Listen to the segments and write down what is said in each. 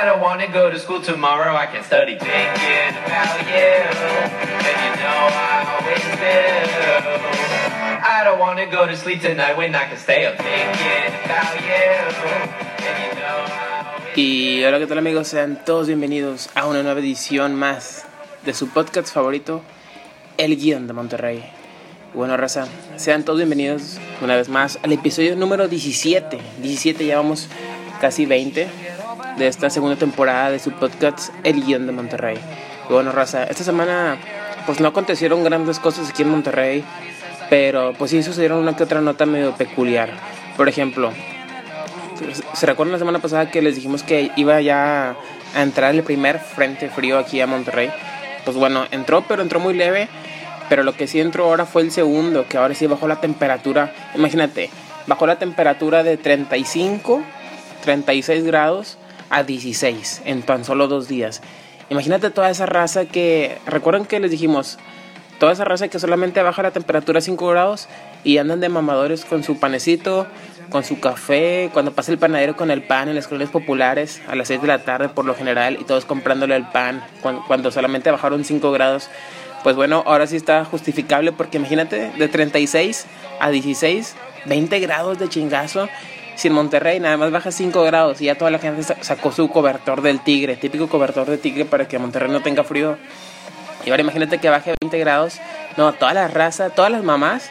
I don't wanna go to school tomorrow, I can study thinking about you. And you know I always do. I don't wanna go to sleep tonight when I can stay up thinking about you. And you know I always Y hola, ¿qué tal amigos? Sean todos bienvenidos a una nueva edición más de su podcast favorito, El Guión de Monterrey. Bueno, raza, sean todos bienvenidos una vez más al episodio número 17. 17, ya vamos casi 20 de esta segunda temporada de su podcast, El Guión de Monterrey. Bueno, raza, esta semana pues no acontecieron grandes cosas aquí en Monterrey, pero pues sí sucedieron una que otra nota medio peculiar. Por ejemplo, ¿Se recuerdan la semana pasada que les dijimos que iba ya a entrar el primer frente frío aquí a Monterrey? Pues bueno, entró, pero entró muy leve. Pero lo que sí entró ahora fue el segundo, que ahora sí bajó la temperatura. Imagínate, bajó la temperatura de 35, 36 grados a 16 en tan solo dos días. Imagínate toda esa raza que... ¿Recuerdan que les dijimos? Toda esa raza que solamente baja la temperatura a 5 grados y andan de mamadores con su panecito, con su café, cuando pasa el panadero con el pan en las colonias populares a las 6 de la tarde por lo general y todos comprándole el pan cuando, cuando solamente bajaron 5 grados. Pues bueno, ahora sí está justificable porque imagínate de 36 a 16, 20 grados de chingazo. Si en Monterrey nada más baja 5 grados y ya toda la gente sa- sacó su cobertor del tigre, típico cobertor de tigre para que Monterrey no tenga frío. Y ahora imagínate que baje 20 grados. No, toda la raza, todas las mamás,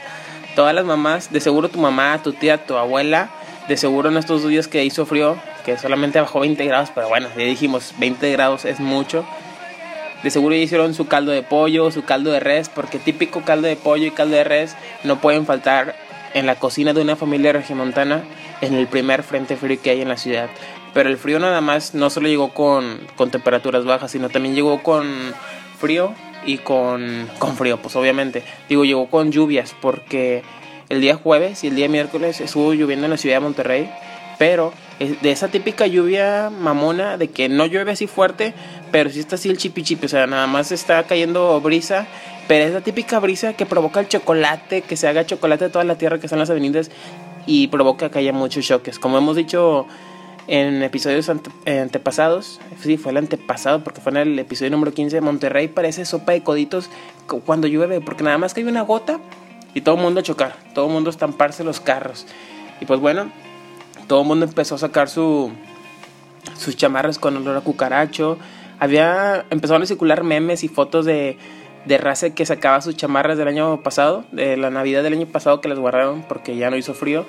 todas las mamás, de seguro tu mamá, tu tía, tu abuela, de seguro en estos días que hizo frío, que solamente bajó 20 grados, pero bueno, ya dijimos, 20 grados es mucho. De seguro ya hicieron su caldo de pollo, su caldo de res, porque típico caldo de pollo y caldo de res no pueden faltar en la cocina de una familia regimontana en el primer frente frío que hay en la ciudad. Pero el frío nada más no solo llegó con, con temperaturas bajas, sino también llegó con frío y con, con frío, pues obviamente. Digo, llegó con lluvias, porque el día jueves y el día miércoles estuvo lloviendo en la ciudad de Monterrey, pero de esa típica lluvia mamona de que no llueve así fuerte, pero sí está así el chipi chipi, o sea, nada más está cayendo brisa, pero es la típica brisa que provoca el chocolate, que se haga chocolate de toda la tierra que están las avenidas y provoca que haya muchos choques. Como hemos dicho en episodios ante- antepasados, sí, fue el antepasado porque fue en el episodio número 15, Monterrey parece sopa de coditos cu- cuando llueve, porque nada más cae una gota y todo el mundo a chocar, todo el mundo a estamparse los carros. Y pues bueno, todo el mundo empezó a sacar su, sus chamarras con olor a cucaracho. Había empezaron a circular memes y fotos de, de raza que sacaba sus chamarras del año pasado, de la Navidad del año pasado que las guardaron porque ya no hizo frío.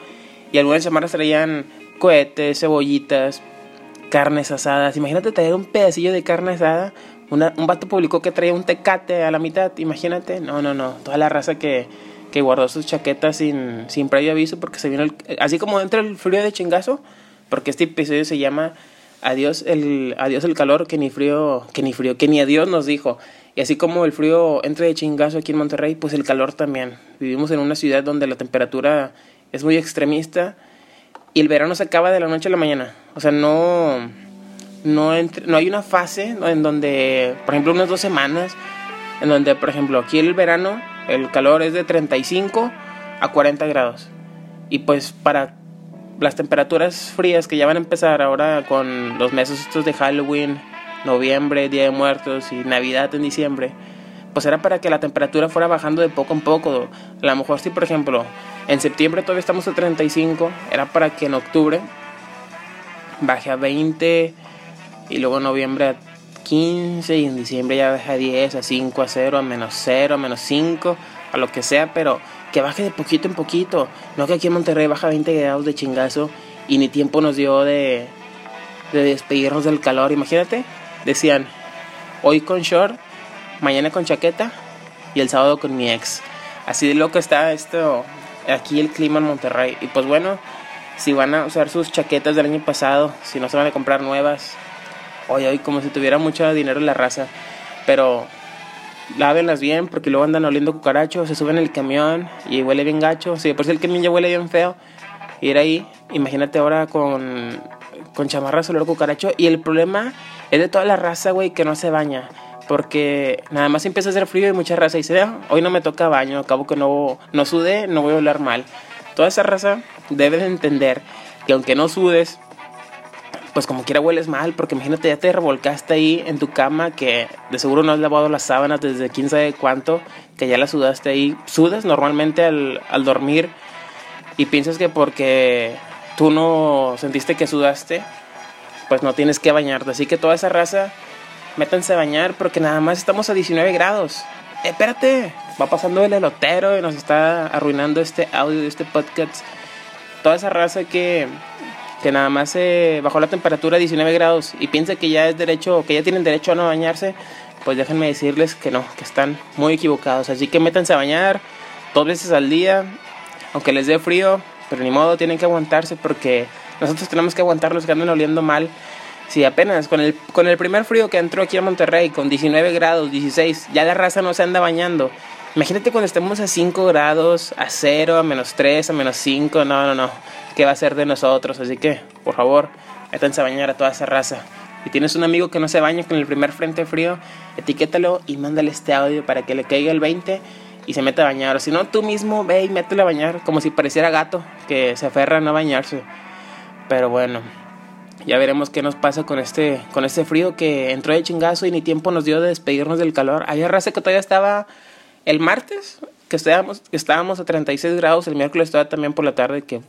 Y algunas chamarras traían cohetes, cebollitas, carnes asadas. Imagínate traer un pedacillo de carne asada. Una- un vato publicó que traía un tecate a la mitad. Imagínate. No, no, no. Toda la raza que, que guardó sus chaquetas sin, sin previo aviso porque se vino el, así como entra el frío de chingazo. Porque este episodio se llama Adiós el, adiós el calor, que ni frío, que ni frío, que ni adiós nos dijo. Y así como el frío entra de chingazo aquí en Monterrey, pues el calor también. Vivimos en una ciudad donde la temperatura es muy extremista y el verano se acaba de la noche a la mañana. O sea, no, no, entre- no hay una fase en donde, por ejemplo, unas dos semanas, en donde, por ejemplo, aquí el verano, el calor es de 35 a 40 grados. Y pues para las temperaturas frías que ya van a empezar ahora con los meses estos de Halloween, noviembre, Día de Muertos y Navidad en diciembre, pues era para que la temperatura fuera bajando de poco en poco. A lo mejor si, por ejemplo, en septiembre todavía estamos a 35, era para que en octubre baje a 20 y luego en noviembre a 15 y en diciembre ya baje a 10, a 5, a 0, a menos 0, a menos 5, a lo que sea, pero que baje de poquito en poquito. No que aquí en Monterrey baja 20 grados de chingazo y ni tiempo nos dio de, de despedirnos del calor. Imagínate, decían, hoy con short, mañana con chaqueta y el sábado con mi ex. Así de loco está esto, aquí el clima en Monterrey. Y pues bueno, si van a usar sus chaquetas del año pasado, si no se van a comprar nuevas, hoy hoy como si tuviera mucho dinero en la raza. Pero lávenlas bien porque luego andan oliendo cucarachos, se suben en el camión y huele bien gacho. Si de por sí el camión ya huele bien feo, ir ahí, imagínate ahora con, con chamarras olor cucaracho. Y el problema es de toda la raza, güey, que no se baña. Porque nada más empieza a hacer frío y mucha raza dice, "Ah, hoy no me toca baño, acabo que no, no sudé, no voy a oler mal. Toda esa raza debe de entender que aunque no sudes, pues como quiera hueles mal, porque imagínate, ya te revolcaste ahí en tu cama, que de seguro no has lavado las sábanas desde quién sabe cuánto, que ya las sudaste ahí. Sudas normalmente al, al dormir y piensas que porque tú no sentiste que sudaste, pues no tienes que bañarte. Así que toda esa raza, métanse a bañar porque nada más estamos a 19 grados. Espérate, va pasando el elotero y nos está arruinando este audio de este podcast. Toda esa raza que que nada más se bajó la temperatura a 19 grados y piensa que ya es derecho, que ya tienen derecho a no bañarse, pues déjenme decirles que no, que están muy equivocados. Así que métanse a bañar dos veces al día, aunque les dé frío, pero ni modo, tienen que aguantarse porque nosotros tenemos que aguantar los que andan oliendo mal. Si apenas con el, con el primer frío que entró aquí a Monterrey, con 19 grados, 16, ya la raza no se anda bañando. Imagínate cuando estemos a 5 grados, a 0, a menos 3, a menos 5, no, no, no va a ser de nosotros. Así que, por favor, métanse a bañar a toda esa raza. Si tienes un amigo que no se baña con el primer frente frío, etiquétalo y mándale este audio para que le caiga el 20 y se meta a bañar. O si no, tú mismo ve y métele a bañar como si pareciera gato que se aferra a no bañarse. Pero bueno, ya veremos qué nos pasa con este, con este frío que entró de chingazo y ni tiempo nos dio de despedirnos del calor. Había raza que todavía estaba el martes, que estábamos, que estábamos a 36 grados, el miércoles estaba también por la tarde, que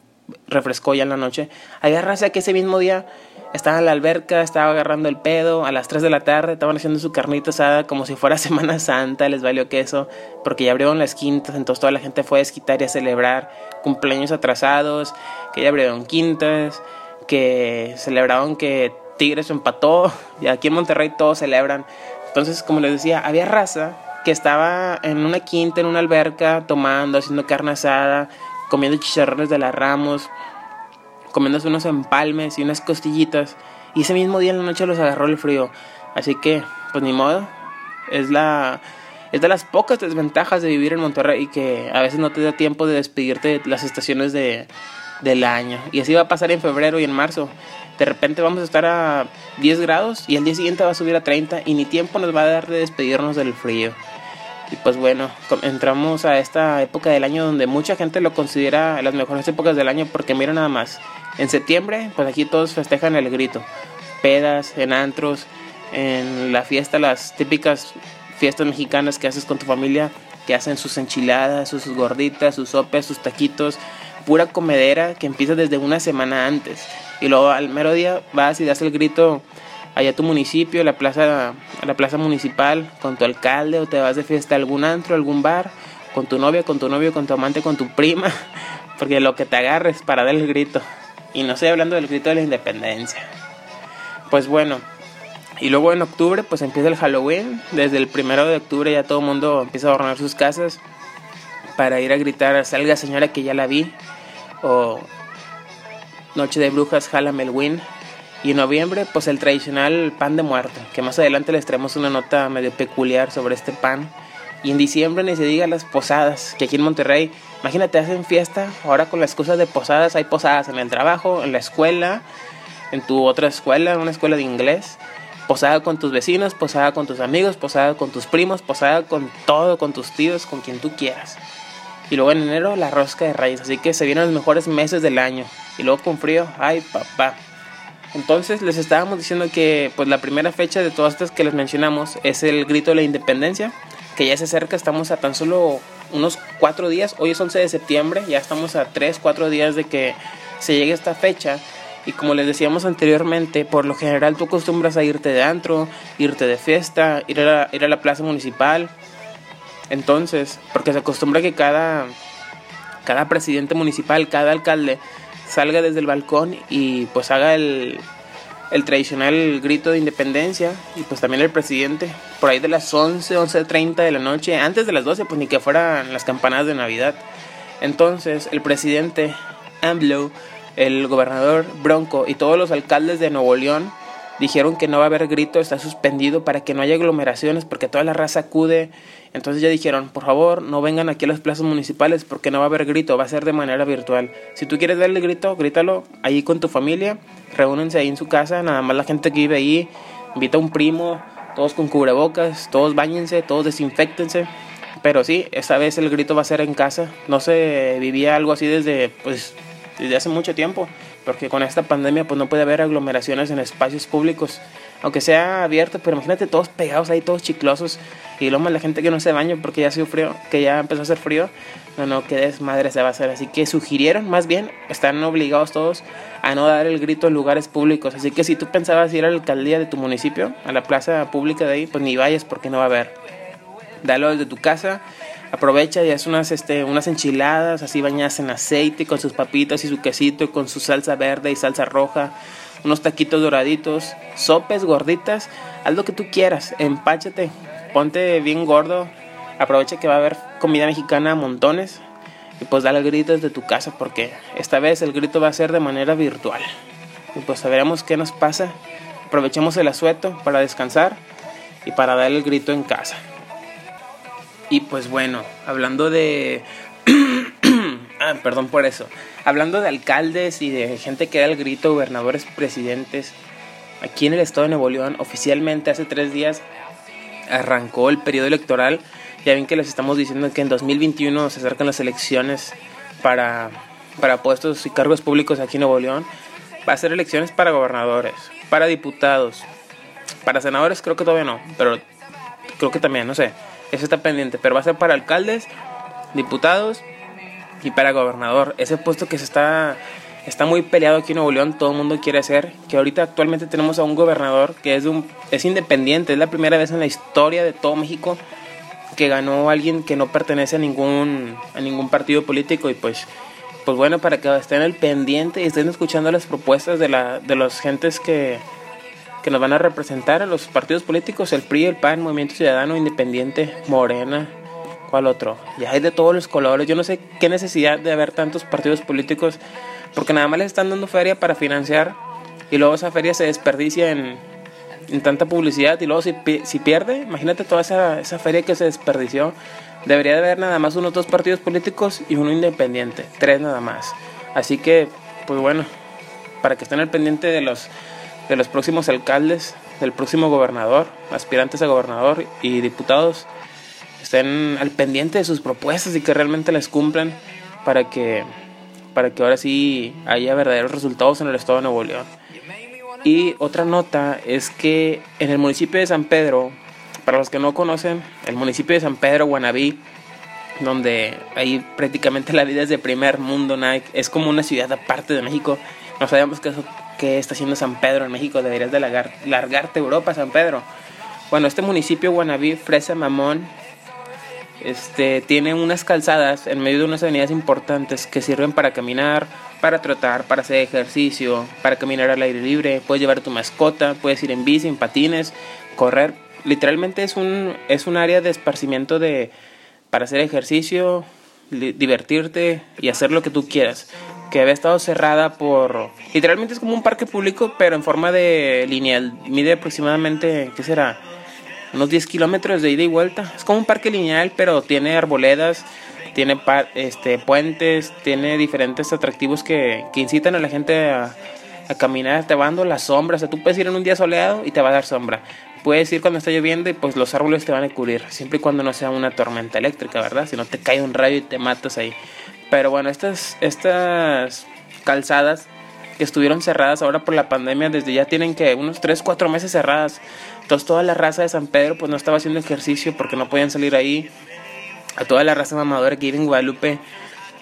refrescó ya en la noche. Había raza que ese mismo día estaba en la alberca, estaba agarrando el pedo, a las 3 de la tarde estaban haciendo su carnita asada como si fuera Semana Santa, les valió queso, porque ya abrieron las quintas, entonces toda la gente fue a desquitar y a celebrar cumpleaños atrasados, que ya abrieron quintas, que celebraron que Tigres empató, y aquí en Monterrey todos celebran. Entonces, como les decía, había raza que estaba en una quinta, en una alberca, tomando, haciendo carne asada, comiendo chicharrones de la Ramos, comiéndose unos empalmes y unas costillitas. Y ese mismo día en la noche los agarró el frío. Así que, pues ni modo. Es la es de las pocas desventajas de vivir en Monterrey y que a veces no te da tiempo de despedirte de las estaciones de, del año. Y así va a pasar en febrero y en marzo. De repente vamos a estar a 10 grados y el día siguiente va a subir a 30 y ni tiempo nos va a dar de despedirnos del frío. Y pues bueno, entramos a esta época del año donde mucha gente lo considera las mejores épocas del año porque mira nada más. En septiembre, pues aquí todos festejan el grito. Pedas, en antros, en la fiesta, las típicas fiestas mexicanas que haces con tu familia, que hacen sus enchiladas, sus gorditas, sus sopes, sus taquitos, pura comedera que empieza desde una semana antes. Y luego al mero día vas y das el grito allá tu municipio, la plaza, la plaza municipal, con tu alcalde, o te vas de fiesta a algún antro, algún bar, con tu novia, con tu novio, con tu amante, con tu prima, porque lo que te agarres para dar el grito. Y no estoy hablando del grito de la independencia. Pues bueno, y luego en octubre pues empieza el Halloween. Desde el primero de octubre ya todo el mundo empieza a adornar sus casas para ir a gritar, salga señora que ya la vi. O Noche de Brujas, jálame el. Y en noviembre, pues el tradicional pan de muerto, que más adelante les traemos una nota medio peculiar sobre este pan. Y en diciembre ni se diga las posadas, que aquí en Monterrey, imagínate, hacen fiesta, ahora con las cosas de posadas, hay posadas en el trabajo, en la escuela, en tu otra escuela, en una escuela de inglés, posada con tus vecinos, posada con tus amigos, posada con tus primos, posada con todo, con tus tíos, con quien tú quieras. Y luego en enero la rosca de raíz, así que se vienen los mejores meses del año. Y luego con frío, ay papá. Entonces les estábamos diciendo que pues la primera fecha de todas estas que les mencionamos es el grito de la independencia, que ya se acerca, estamos a tan solo unos cuatro días, hoy es 11 de septiembre, ya estamos a tres, cuatro días de que se llegue esta fecha. Y como les decíamos anteriormente, por lo general tú acostumbras a irte de antro, irte de fiesta, ir a la, ir a la plaza municipal. Entonces, porque se acostumbra que cada, cada presidente municipal, cada alcalde, salga desde el balcón y pues haga el, el tradicional grito de independencia y pues también el presidente por ahí de las 11, 11.30 de la noche, antes de las 12 pues ni que fueran las campanadas de Navidad. Entonces el presidente AMLO, el gobernador Bronco y todos los alcaldes de Nuevo León dijeron que no va a haber grito, está suspendido para que no haya aglomeraciones porque toda la raza acude. Entonces ya dijeron, por favor, no vengan aquí a las plazas municipales porque no va a haber grito, va a ser de manera virtual. Si tú quieres darle grito, grítalo ahí con tu familia, reúnense ahí en su casa, nada más la gente que vive ahí, invita a un primo, todos con cubrebocas, todos bañense, todos desinfectense. Pero sí, esta vez el grito va a ser en casa. No se vivía algo así desde, pues, desde hace mucho tiempo porque con esta pandemia pues no puede haber aglomeraciones en espacios públicos, aunque sea abierto, pero imagínate todos pegados ahí, todos chiclosos, y luego más la gente que no se baña porque ya frío, que ya empezó a hacer frío, no, no, qué desmadre se va a hacer, así que sugirieron, más bien, están obligados todos a no dar el grito en lugares públicos, así que si tú pensabas ir a la alcaldía de tu municipio, a la plaza pública de ahí, pues ni vayas porque no va a haber, dalo desde tu casa, aprovecha y hace unas, este, unas enchiladas así bañadas en aceite con sus papitas y su quesito con su salsa verde y salsa roja, unos taquitos doraditos, sopes gorditas, haz lo que tú quieras, empáchate, ponte bien gordo, aprovecha que va a haber comida mexicana a montones y pues dale gritos de tu casa porque esta vez el grito va a ser de manera virtual. Y pues veremos qué nos pasa. Aprovechemos el asueto para descansar y para dar el grito en casa. Y pues bueno, hablando de... ah, perdón por eso. Hablando de alcaldes y de gente que da el grito, gobernadores, presidentes, aquí en el estado de Nuevo León, oficialmente hace tres días arrancó el periodo electoral. Ya ven que les estamos diciendo que en 2021 se acercan las elecciones para, para puestos y cargos públicos aquí en Nuevo León. Va a ser elecciones para gobernadores, para diputados, para senadores creo que todavía no, pero creo que también, no sé. Eso está pendiente, pero va a ser para alcaldes, diputados y para gobernador. Ese puesto que se está está muy peleado aquí en Nuevo León, todo el mundo quiere hacer, que ahorita actualmente tenemos a un gobernador que es un es independiente, es la primera vez en la historia de todo México que ganó alguien que no pertenece a ningún a ningún partido político y pues pues bueno, para que estén el pendiente y estén escuchando las propuestas de la de los gentes que que nos van a representar a los partidos políticos, el PRI, el PAN, Movimiento Ciudadano, Independiente, Morena, ¿cuál otro? Ya hay de todos los colores, yo no sé qué necesidad de haber tantos partidos políticos, porque nada más les están dando feria para financiar y luego esa feria se desperdicia en, en tanta publicidad y luego si, si pierde, imagínate toda esa, esa feria que se desperdició, debería de haber nada más unos dos partidos políticos y uno independiente, tres nada más. Así que, pues bueno, para que estén al pendiente de los de los próximos alcaldes, del próximo gobernador, aspirantes a gobernador y diputados estén al pendiente de sus propuestas y que realmente las cumplan para que para que ahora sí haya verdaderos resultados en el estado de Nuevo León. Y otra nota es que en el municipio de San Pedro, para los que no conocen, el municipio de San Pedro, Guanabí, donde ahí prácticamente la vida es de primer mundo, es como una ciudad aparte de México. No sabemos que ¿Qué está haciendo San Pedro en México? Deberías de largarte a Europa, San Pedro. Bueno, este municipio, Guanabí, Fresa, Mamón, este, tiene unas calzadas en medio de unas avenidas importantes que sirven para caminar, para trotar, para hacer ejercicio, para caminar al aire libre. Puedes llevar tu mascota, puedes ir en bici, en patines, correr. Literalmente es un, es un área de esparcimiento de, para hacer ejercicio, divertirte y hacer lo que tú quieras que había estado cerrada por... Literalmente es como un parque público, pero en forma de lineal. Mide aproximadamente, ¿qué será? Unos 10 kilómetros de ida y vuelta. Es como un parque lineal, pero tiene arboledas, tiene este, puentes, tiene diferentes atractivos que, que incitan a la gente a, caminar. Te va dando la sombra. O sea, tú puedes ir en un día soleado y te va a dar sombra. Puedes ir cuando está lloviendo y pues los árboles te van a cubrir. Siempre y cuando no sea una tormenta eléctrica, ¿verdad? Si no te cae un rayo y te matas ahí. Pero bueno, estas, estas calzadas que estuvieron cerradas ahora por la pandemia, desde ya tienen que unos 3, 4 meses cerradas. Entonces toda la raza de San Pedro pues no estaba haciendo ejercicio porque no podían salir ahí. A toda la raza mamadora que vive en Guadalupe,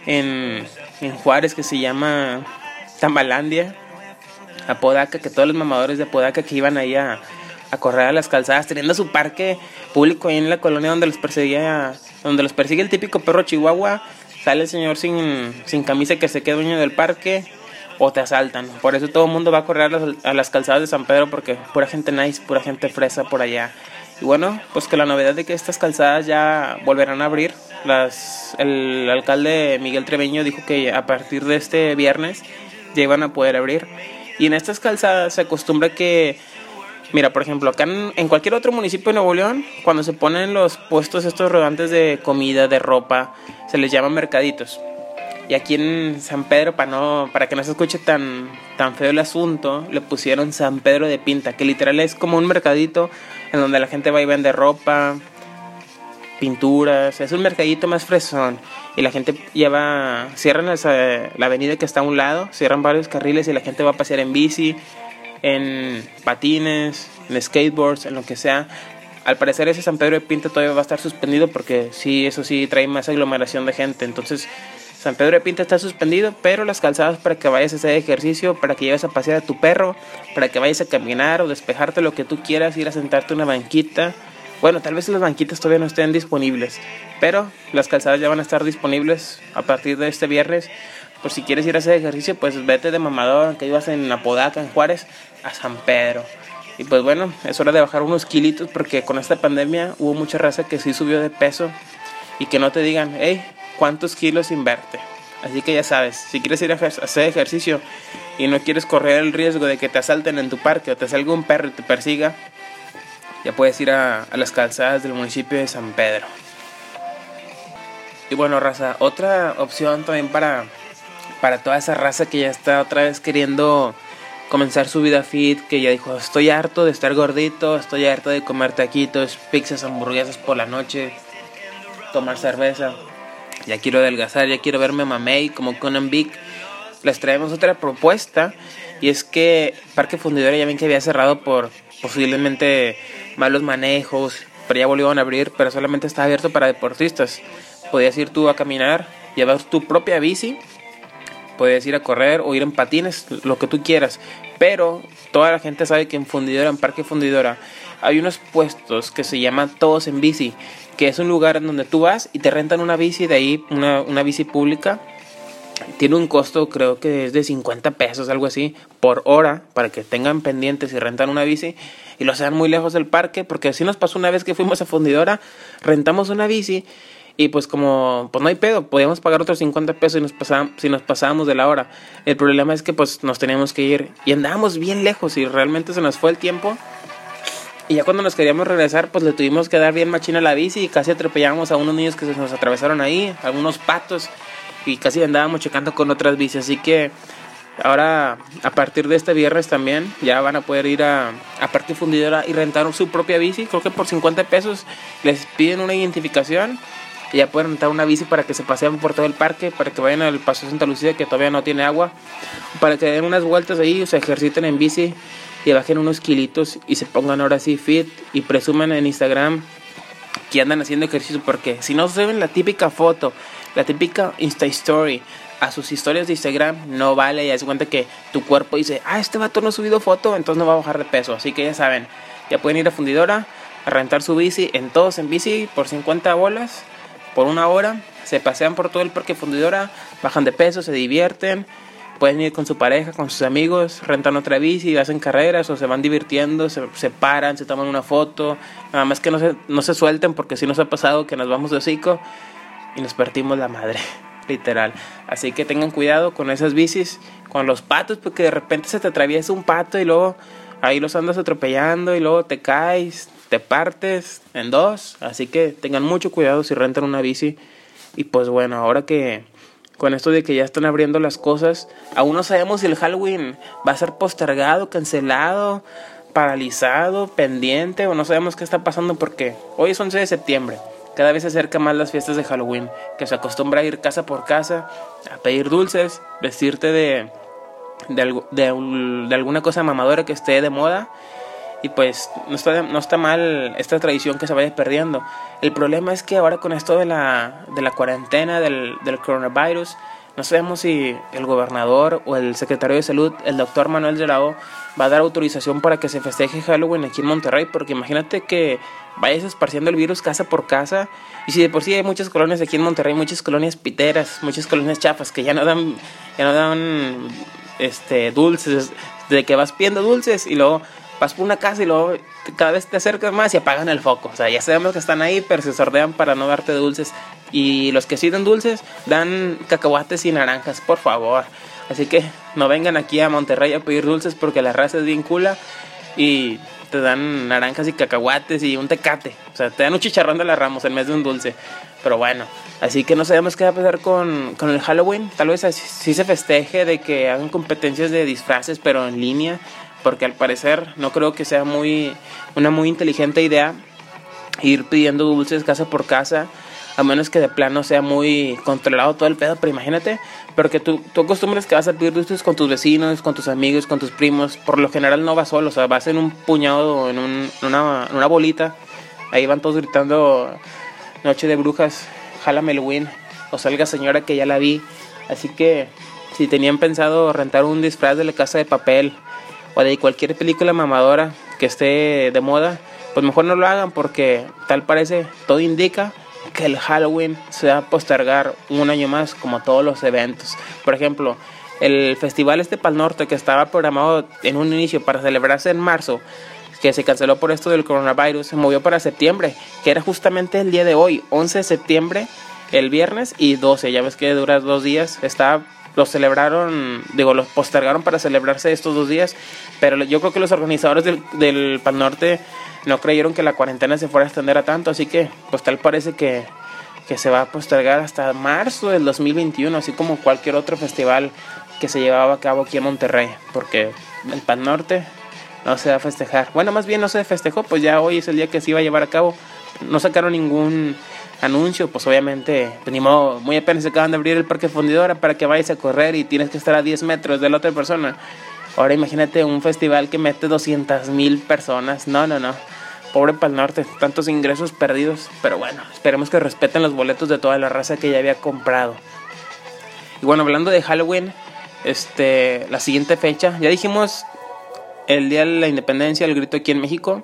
en, en Juárez, que se llama Tambalandia, a Podaca, que todos los mamadores de Podaca que iban ahí a, a correr a las calzadas, teniendo su parque público ahí en la colonia donde los perseguía, donde los persigue el típico perro chihuahua, sale el señor sin, sin camisa que se queda dueño del parque o te asaltan. Por eso todo el mundo va a correr a las, calzadas de San Pedro porque pura gente nice, pura gente fresa por allá. Y bueno, pues que la novedad de que estas calzadas ya volverán a abrir. Las, el alcalde Miguel Treveño dijo que a partir de este viernes ya iban a poder abrir. Y en estas calzadas se acostumbra que Mira, por ejemplo, acá en, cualquier otro municipio de Nuevo León, cuando se ponen los puestos estos rodantes de comida, de ropa, se les llama mercaditos. Y aquí en San Pedro, para, no, para que no se escuche tan, tan feo el asunto, le pusieron San Pedro de Pinta, que literal es como un mercadito en donde la gente va y vende ropa, pinturas, es un mercadito más fresón y la gente lleva, cierran la avenida que está a un lado, cierran varios carriles y la gente va a pasear en bici, en patines, en skateboards, en lo que sea. Al parecer ese San Pedro de Pinta todavía va a estar suspendido porque sí, eso sí trae más aglomeración de gente. Entonces San Pedro de Pinta está suspendido, pero las calzadas para que vayas a hacer ejercicio, para que lleves a pasear a tu perro, para que vayas a caminar o despejarte lo que tú quieras, ir a sentarte en una banquita. Bueno, tal vez las banquitas todavía no estén disponibles, pero las calzadas ya van a estar disponibles a partir de este viernes. Por si quieres ir a hacer ejercicio, pues vete de mamador, que ibas en Apodaca, en Juárez, a San Pedro. Y pues bueno, es hora de bajar unos kilitos porque con esta pandemia hubo mucha raza que sí subió de peso y que no te digan, hey, ¿cuántos kilos inverte? Así que ya sabes, si quieres ir a hacer ejercicio y no quieres correr el riesgo de que te asalten en tu parque o te salga un perro y te persiga, ya puedes ir a, a las calzadas del municipio de San Pedro. Y bueno, raza, otra opción también para, para toda esa raza que ya está otra vez queriendo comenzar su vida fit, que ya dijo, estoy harto de estar gordito, estoy harto de comer taquitos, pizzas, hamburguesas por la noche, tomar cerveza, ya quiero adelgazar, ya quiero verme mamey como Conan Big. Les traemos otra propuesta y es que Parque Fundidora ya ven que había cerrado por posiblemente malos manejos, pero ya volvieron a abrir, pero solamente está abierto para deportistas. Podías ir tú a caminar, llevar tu propia bici puedes ir a correr o ir en patines, lo que tú quieras. Pero toda la gente sabe que en Fundidora, en Parque Fundidora, hay unos puestos que se llaman Todos en Bici, que es un lugar en donde tú vas y te rentan una bici de ahí, una, una bici pública. Tiene un costo, creo que es de 50 pesos, algo así, por hora, para que tengan pendientes y rentan una bici y lo sean muy lejos del parque, porque así nos pasó una vez que fuimos a Fundidora, rentamos una bici y pues como, pues no hay pedo, podíamos pagar otros 50 pesos si nos, pasábamos, si nos pasábamos de la hora. El problema es que pues nos teníamos que ir y andábamos bien lejos y realmente se nos fue el tiempo. Y ya cuando nos queríamos regresar, pues le tuvimos que dar bien machina la bici y casi atropellamos a unos niños que se nos atravesaron ahí, algunos patos, y casi andábamos checando con otras bicis. Así que ahora, a partir de este viernes también, ya van a poder ir a, a Parque Fundidora y rentar su propia bici. Creo que por 50 pesos les piden una identificación y ya pueden rentar una bici para que se paseen por todo el parque, para que vayan al Paso Santa Lucía que todavía no tiene agua, para que den unas vueltas ahí, se ejerciten en bici y bajen unos kilitos y se pongan ahora sí fit y presuman en Instagram que andan haciendo ejercicio porque si no se ven la típica foto, la típica Insta Story a sus historias de Instagram no vale y es cuenta que tu cuerpo dice, ah, este vato no ha subido foto, entonces no va a bajar de peso, así que ya saben, ya pueden ir a fundidora a rentar su bici en todos en bici por 50 bolas por una hora, se pasean por todo el parque fundidora, bajan de peso, se divierten, pueden ir con su pareja, con sus amigos, rentan otra bici, hacen carreras o se van divirtiendo, se, se paran, se toman una foto, nada más que no se, no se suelten porque si nos ha pasado que nos vamos de hocico y nos partimos la madre, literal. Así que tengan cuidado con esas bicis, con los patos, porque de repente se te atraviesa un pato y luego ahí los andas atropellando y luego te caes, te partes en dos. Así que tengan mucho cuidado si rentan una bici. Y pues bueno, ahora que con esto de que ya están abriendo las cosas, aún no sabemos si el Halloween va a ser postergado, cancelado, paralizado, pendiente o no sabemos qué está pasando porque hoy es 11 de septiembre. Cada vez se acerca más las fiestas de Halloween, que se acostumbra a ir casa por casa, a pedir dulces, vestirte de, de, de, de alguna cosa mamadora que esté de moda y pues no está, no está mal esta tradición que se vaya perdiendo. El problema es que ahora con esto de la, de la cuarentena, del, del coronavirus, no sabemos si el gobernador o el secretario de salud, el doctor Manuel de va a dar autorización para que se festeje Halloween aquí en Monterrey, porque imagínate que vayas esparciendo el virus casa por casa, y si de por sí hay muchas colonias aquí en Monterrey, muchas colonias piteras, muchas colonias chafas que ya no dan, ya no dan este dulces, de que vas pidiendo dulces y luego vas por una casa y luego cada vez te acercas más y apagan el foco. O sea, ya sabemos que están ahí, pero se sordean para no darte dulces. Y los que sí dan dulces, dan cacahuates y naranjas, por favor. Así que no vengan aquí a Monterrey a pedir dulces porque la raza es bien cula y te dan naranjas y cacahuates y un tecate. O sea, te dan un chicharrón de la ramos en vez de un dulce. Pero bueno, así que no sabemos qué va a pasar con, con el Halloween. Tal vez sí se festeje de que hagan competencias de disfraces, pero en línea porque al parecer no creo que sea muy una muy inteligente idea ir pidiendo dulces casa por casa, a menos que de plano sea muy controlado todo el pedo, pero imagínate, pero que tú, tú acostumbres que vas a pedir dulces con tus vecinos, con tus amigos, con tus primos, por lo general no vas solo, o sea, vas en un puñado, en, un, una, en una bolita, ahí van todos gritando Noche de Brujas, jálame el win, o salga señora que ya la vi, así que si tenían pensado rentar un disfraz de la casa de papel o de cualquier película mamadora que esté de moda, pues mejor no lo hagan porque tal parece, todo indica que el Halloween se va a postergar un año más como todos los eventos. Por ejemplo, el festival este Pal Norte que estaba programado en un inicio para celebrarse en marzo, que se canceló por esto del coronavirus, se movió para septiembre, que era justamente el día de hoy, 11 de septiembre, el viernes y 12, ya ves que dura dos días, está los celebraron, digo, los postergaron para celebrarse estos dos días, pero yo creo que los organizadores del, del Pal Norte no creyeron que la cuarentena se fuera a extender a tanto, así que pues tal parece que, que se va a postergar hasta marzo del 2021, así como cualquier otro festival que se llevaba a cabo aquí en Monterrey, porque el Pan Norte no se va a festejar. Bueno, más bien no se festejó, pues ya hoy es el día que se iba a llevar a cabo. No sacaron ningún anuncio, pues obviamente, pues, muy apenas se acaban de abrir el parque fundidora para que vayas a correr y tienes que estar a 10 metros de la otra persona. Ahora imagínate un festival que mete 200 mil personas. No, no, no. Pobre Pal Norte, tantos ingresos perdidos. Pero bueno, esperemos que respeten los boletos de toda la raza que ya había comprado. Y bueno, hablando de Halloween, este, la siguiente fecha, ya dijimos el día de la independencia, el grito aquí en México.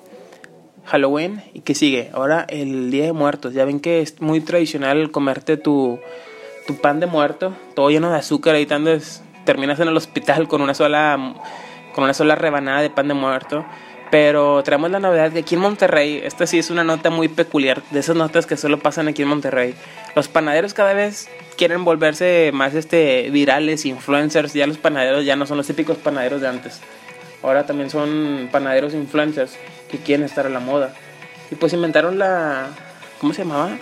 Halloween y que sigue. Ahora el Día de Muertos. Ya ven que es muy tradicional comerte tu, tu pan de muerto, todo lleno de azúcar, y terminas en el hospital con una sola con una sola rebanada de pan de muerto. Pero traemos la novedad que aquí en Monterrey, esta sí es una nota muy peculiar, de esas notas que solo pasan aquí en Monterrey. Los panaderos cada vez quieren volverse más este virales, influencers, ya los panaderos ya no son los típicos panaderos de antes. Ahora también son panaderos influencers que quieren estar a la moda. Y pues inventaron la ¿cómo se llamaba?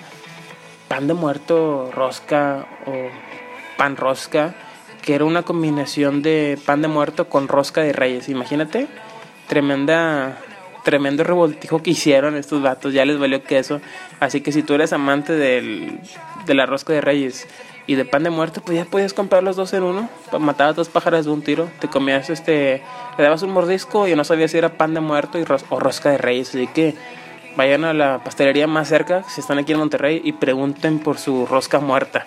Pan de muerto, rosca o pan rosca, que era una combinación de pan de muerto con rosca de reyes, imagínate tremenda tremendo revoltijo que hicieron estos vatos, ya les valió queso. Así que si tú eres amante del, de la rosca de reyes y de pan de muerto, pues ya podías comprar los dos en uno. Matabas dos pájaros de un tiro. Te comías este, le dabas un mordisco y no sabías si era pan de muerto y o rosca de reyes. Así que vayan a la pastelería más cerca, si están aquí en Monterrey, y pregunten por su rosca muerta.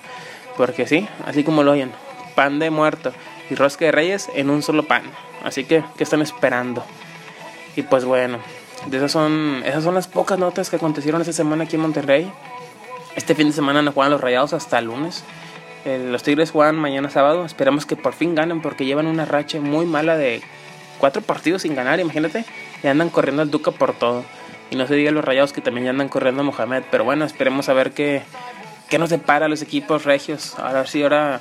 Porque sí, así como lo oyen, pan de muerto y rosca de reyes en un solo pan. Así que, ¿qué están esperando? Y pues bueno, esas son, esas son las pocas notas que acontecieron esta semana aquí en Monterrey. Este fin de semana no juegan los Rayados hasta el lunes. Eh, los Tigres juegan mañana sábado. Esperamos que por fin ganen porque llevan una racha muy mala de cuatro partidos sin ganar, imagínate. Y andan corriendo al Duca por todo. Y no se diga los Rayados que también ya andan corriendo a Mohamed. Pero bueno, esperemos a ver qué, qué nos depara los equipos regios. Ahora sí, ahora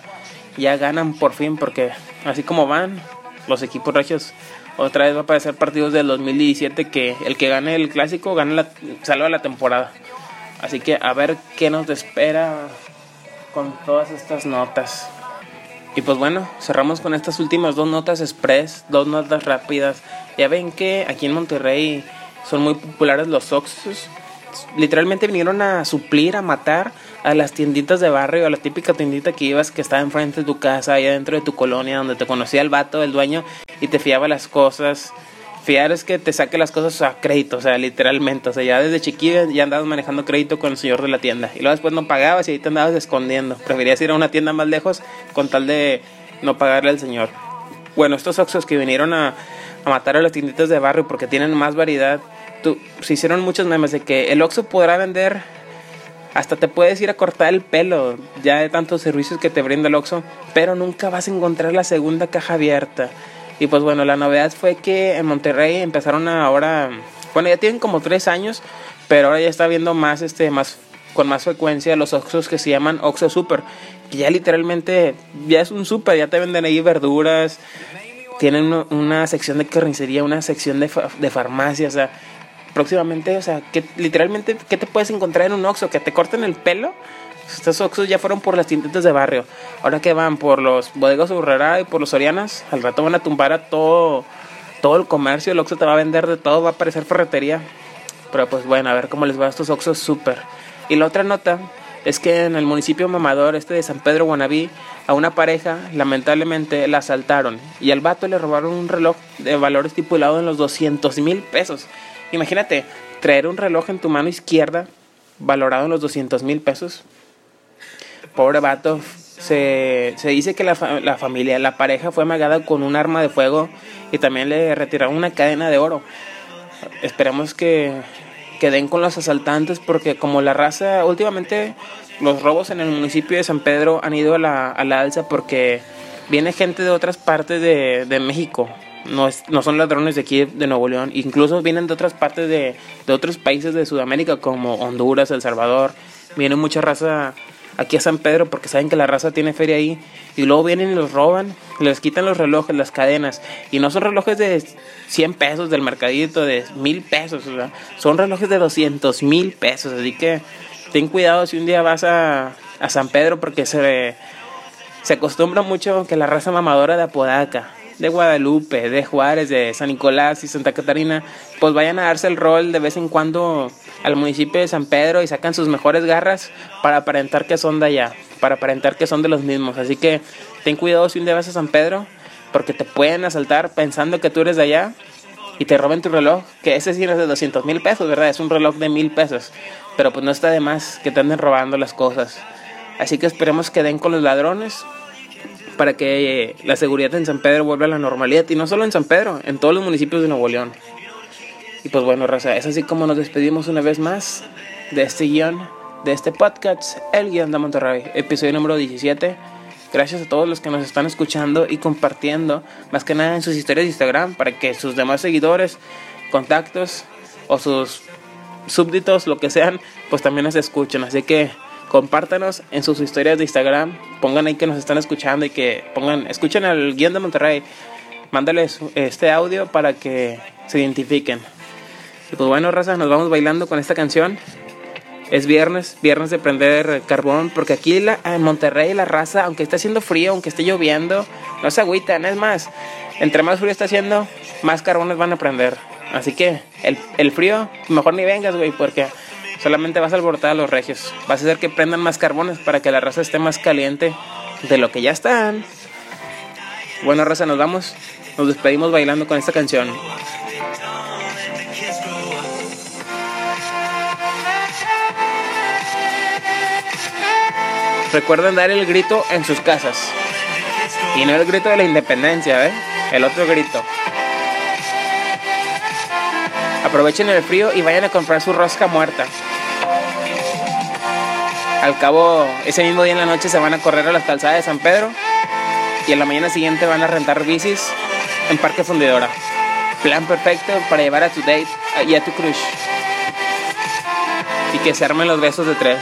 ya ganan por fin porque así como van los equipos regios otra vez va a aparecer partidos del 2017 que el que gane el clásico gana la, salva la temporada. Así que a ver qué nos espera con todas estas notas. Y pues bueno, cerramos con estas últimas dos notas express, dos notas rápidas. Ya ven que aquí en Monterrey son muy populares los Oxus. Literalmente vinieron a suplir, a matar a las tienditas de barrio, a la típica tiendita que ibas que estaba enfrente de tu casa, allá dentro de tu colonia, donde te conocía el vato, el dueño, y te fiaba las cosas. Fiar es que te saque las cosas a crédito, o sea, literalmente. O sea, ya desde chiquilla ya andabas manejando crédito con el señor de la tienda. Y luego después no pagabas y ahí te andabas escondiendo. Preferías ir a una tienda más lejos con tal de no pagarle al señor. Bueno, estos Oxos que vinieron a, matar a las tienditas de barrio porque tienen más variedad, tú, se hicieron muchos memes de que el Oxxo podrá vender hasta te puedes ir a cortar el pelo, ya de tantos servicios que te brinda el Oxxo, pero nunca vas a encontrar la segunda caja abierta. Y pues bueno, la novedad fue que en Monterrey empezaron ahora, bueno, ya tienen como tres años, pero ahora ya está viendo más, este, más, con más frecuencia los Oxxos que se llaman Oxxo Super, ya literalmente, ya es un super, ya te venden ahí verduras, tienen una, sección de carnicería, una sección de, de farmacia, o sea, próximamente, o sea, que literalmente, ¿qué te puedes encontrar en un Oxxo? ¿Que te corten el pelo? Estos Oxxos ya fueron por las tienditas de barrio. Ahora que van por los bodegas Urrera y por los Sorianas, al rato van a tumbar a todo, todo el comercio. El Oxxo te va a vender de todo, va a aparecer ferretería. Pero pues bueno, a ver cómo les va a estos Oxos súper. Y la otra nota es que en el municipio mamador este de San Pedro Guanabí, a una pareja lamentablemente la asaltaron y al vato le robaron un reloj de valor estipulado en los 200 mil pesos. Imagínate, traer un reloj en tu mano izquierda valorado en los 200 mil pesos. Pobre vato, se, se dice que la, la, familia, la pareja fue amagada con un arma de fuego y también le retiraron una cadena de oro. Esperemos que, que den con los asaltantes porque como la raza, últimamente los robos en el municipio de San Pedro han ido a la, a la alza porque viene gente de otras partes de, de México. No, es, no, son ladrones de aquí de Nuevo León, incluso vienen de otras partes de, de otros países de Sudamérica como Honduras, El Salvador. Viene mucha raza aquí a San Pedro porque saben que la raza tiene feria ahí y luego vienen y los roban, les quitan los relojes, las cadenas y no son relojes de 100 pesos del mercadito, de mil pesos, son relojes de 200 mil pesos, así que ten cuidado si un día vas a, a San Pedro porque se, se acostumbra mucho que la raza mamadora de Apodaca de Guadalupe, de Juárez, de San Nicolás y Santa Catarina, pues vayan a darse el rol de vez en cuando al municipio de San Pedro y sacan sus mejores garras para aparentar que son de allá, para aparentar que son de los mismos. Así que ten cuidado si un día vas a San Pedro, porque te pueden asaltar pensando que tú eres de allá y te roben tu reloj, que ese sí es de 200 mil pesos, ¿verdad? Es un reloj de mil pesos, pero pues no está de más que te anden robando las cosas. Así que esperemos que den con los ladrones para que la seguridad en San Pedro vuelva a la normalidad. Y no solo en San Pedro, en todos los municipios de Nuevo León. Y pues bueno, Raza, es así como nos despedimos una vez más de este guion, de este podcast, El Guión de Monterrey, episodio número 17. Gracias a todos los que nos están escuchando y compartiendo, más que nada en sus historias de Instagram, para que sus demás seguidores, contactos o sus súbditos, lo que sean, pues también nos escuchen. Así que compártanos en sus historias de Instagram, pongan ahí que nos están escuchando y que pongan, escuchen al guion de Monterrey, mándales este audio para que se identifiquen. Y pues bueno, raza, nos vamos bailando con esta canción. Es viernes, viernes de prender carbón, porque aquí en Monterrey la raza, aunque esté haciendo frío, aunque esté lloviendo, no se agüitan, es más, entre más frío está haciendo, más carbones van a prender. Así que el, el frío, mejor ni vengas, güey, porque solamente vas a alborotar a los regios. Vas a hacer que prendan más carbones para que la raza esté más caliente de lo que ya están. Bueno, raza, nos vamos. Nos despedimos bailando con esta canción. Recuerden dar el grito en sus casas. Y no el grito de la independencia, ¿eh? El otro grito. Aprovechen el frío y vayan a comprar su rosca muerta. Al cabo, ese mismo día en la noche se van a correr a las calzadas de San Pedro y en la mañana siguiente van a rentar bicis en Parque Fundidora. Plan perfecto para llevar a tu date y a tu crush. Y que se armen los besos de tres.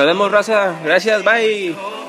Nos vemos, raza. Gracias, bye.